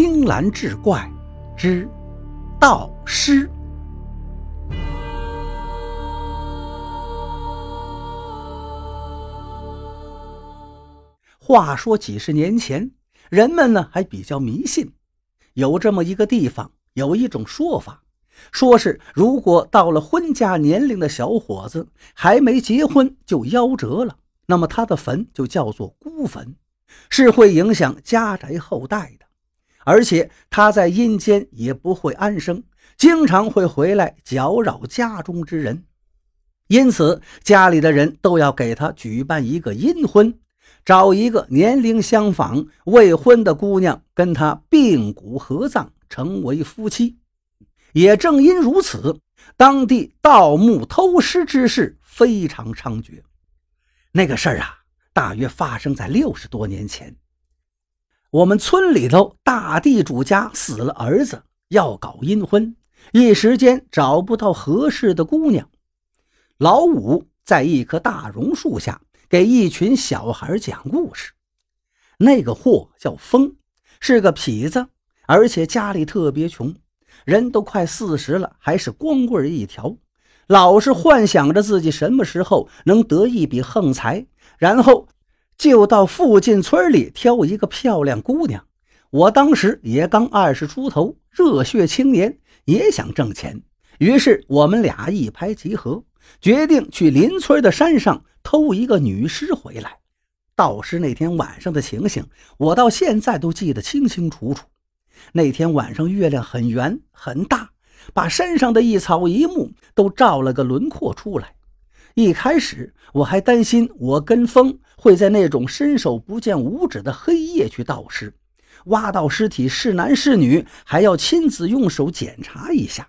青蓝志怪之道师。话说几十年前，人们呢还比较迷信，有这么一个地方，有一种说法，说是如果到了婚嫁年龄的小伙子还没结婚就夭折了，那么他的坟就叫做孤坟。是会影响家宅后代的，而且他在阴间也不会安生，经常会回来搅扰家中之人。因此，家里的人都要给他举办一个阴婚，找一个年龄相仿、未婚的姑娘跟他并骨合葬，成为夫妻。也正因如此，当地盗墓偷尸之事非常猖獗。那个事儿啊。大约发生在六十多年前，我们村里头大地主家死了儿子，要搞阴婚，一时间找不到合适的姑娘。老五在一棵大榕树下给一群小孩讲故事。那个货叫风，是个痞子，而且家里特别穷，人都快四十了，还是光棍一条，老是幻想着自己什么时候能得一笔横财。然后就到附近村里挑一个漂亮姑娘。我当时也刚二十出头，热血青年，也想挣钱。于是我们俩一拍即合，决定去邻村的山上偷一个女尸回来。到时那天晚上的情形，我到现在都记得清清楚楚。那天晚上月亮很圆很大，把山上的一草一木都照了个轮廓出来。一开始我还担心我跟风会在那种伸手不见五指的黑夜去盗尸，挖到尸体是男是女，还要亲自用手检查一下。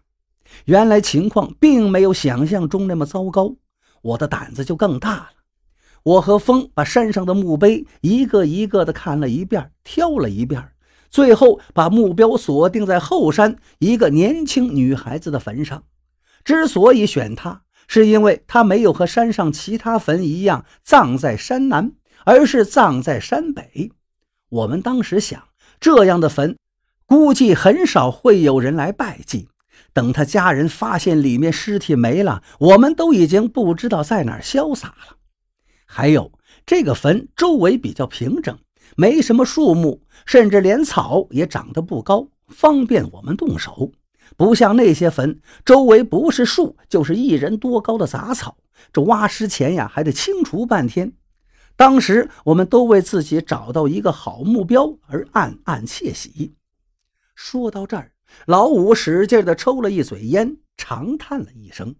原来情况并没有想象中那么糟糕，我的胆子就更大了。我和风把山上的墓碑一个一个的看了一遍，挑了一遍，最后把目标锁定在后山一个年轻女孩子的坟上。之所以选她。是因为他没有和山上其他坟一样葬在山南，而是葬在山北。我们当时想，这样的坟估计很少会有人来拜祭。等他家人发现里面尸体没了，我们都已经不知道在哪儿潇洒了。还有，这个坟周围比较平整，没什么树木，甚至连草也长得不高，方便我们动手。不像那些坟，周围不是树，就是一人多高的杂草。这挖尸前呀，还得清除半天。当时我们都为自己找到一个好目标而暗暗窃喜。说到这儿，老五使劲地抽了一嘴烟，长叹了一声。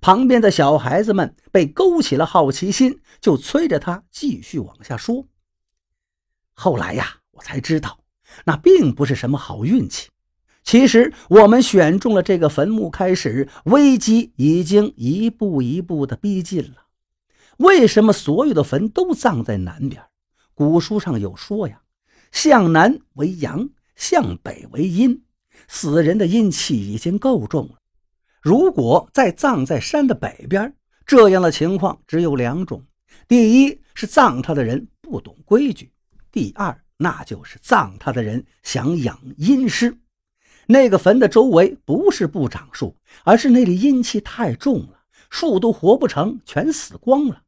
旁边的小孩子们被勾起了好奇心，就催着他继续往下说。后来呀，我才知道，那并不是什么好运气。其实我们选中了这个坟墓，开始危机已经一步一步的逼近了。为什么所有的坟都葬在南边？古书上有说呀，向南为阳，向北为阴。死人的阴气已经够重了，如果再葬在山的北边，这样的情况只有两种：第一是葬他的人不懂规矩；第二，那就是葬他的人想养阴尸。那个坟的周围不是不长树，而是那里阴气太重了，树都活不成，全死光了。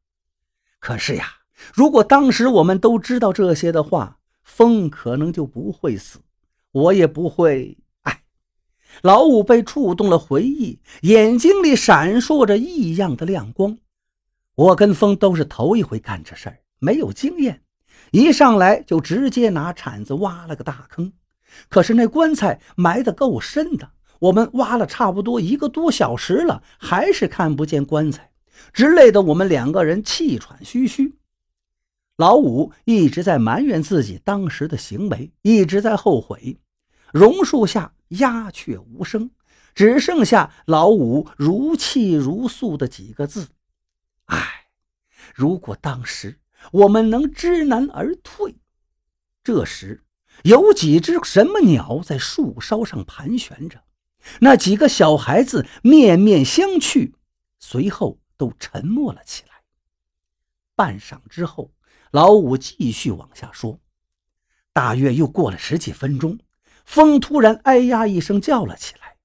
可是呀，如果当时我们都知道这些的话，风可能就不会死，我也不会。哎，老五被触动了回忆，眼睛里闪烁着异样的亮光。我跟风都是头一回干这事儿，没有经验，一上来就直接拿铲子挖了个大坑。可是那棺材埋得够深的，我们挖了差不多一个多小时了，还是看不见棺材，直累得我们两个人气喘吁吁。老五一直在埋怨自己当时的行为，一直在后悔。榕树下鸦雀无声，只剩下老五如泣如诉的几个字：“唉，如果当时我们能知难而退。”这时。有几只什么鸟在树梢上盘旋着，那几个小孩子面面相觑，随后都沉默了起来。半晌之后，老五继续往下说：“大约又过了十几分钟，风突然哎呀一声叫了起来，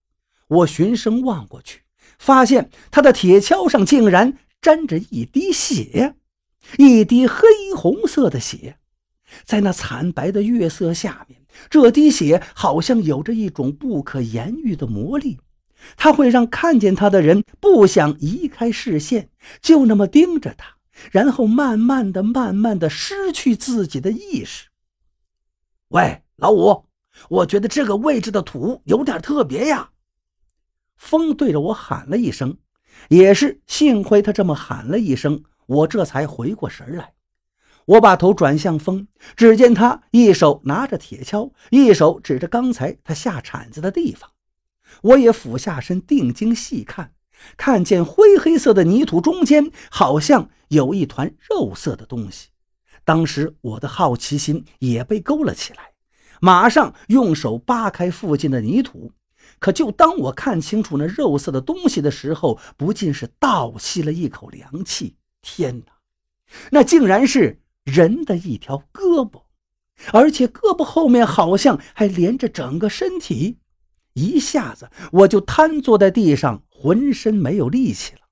我循声望过去，发现他的铁锹上竟然沾着一滴血，一滴黑红色的血，在那惨白的月色下面，这滴血好像有着一种不可言喻的魔力，它会让看见它的人不想移开视线，就那么盯着它，然后慢慢的、慢慢的失去自己的意识。喂，老五。我觉得这个位置的土有点特别呀。风对着我喊了一声，也是幸亏他这么喊了一声，我这才回过神来。我把头转向风，只见他一手拿着铁锹，一手指着刚才他下铲子的地方。我也俯下身定睛细看，看见灰黑色的泥土中间好像有一团肉色的东西。当时我的好奇心也被勾了起来。马上用手扒开附近的泥土，可就当我看清楚那肉色的东西的时候，不禁是倒吸了一口凉气。天哪，那竟然是人的一条胳膊，而且胳膊后面好像还连着整个身体。一下子我就瘫坐在地上，浑身没有力气了。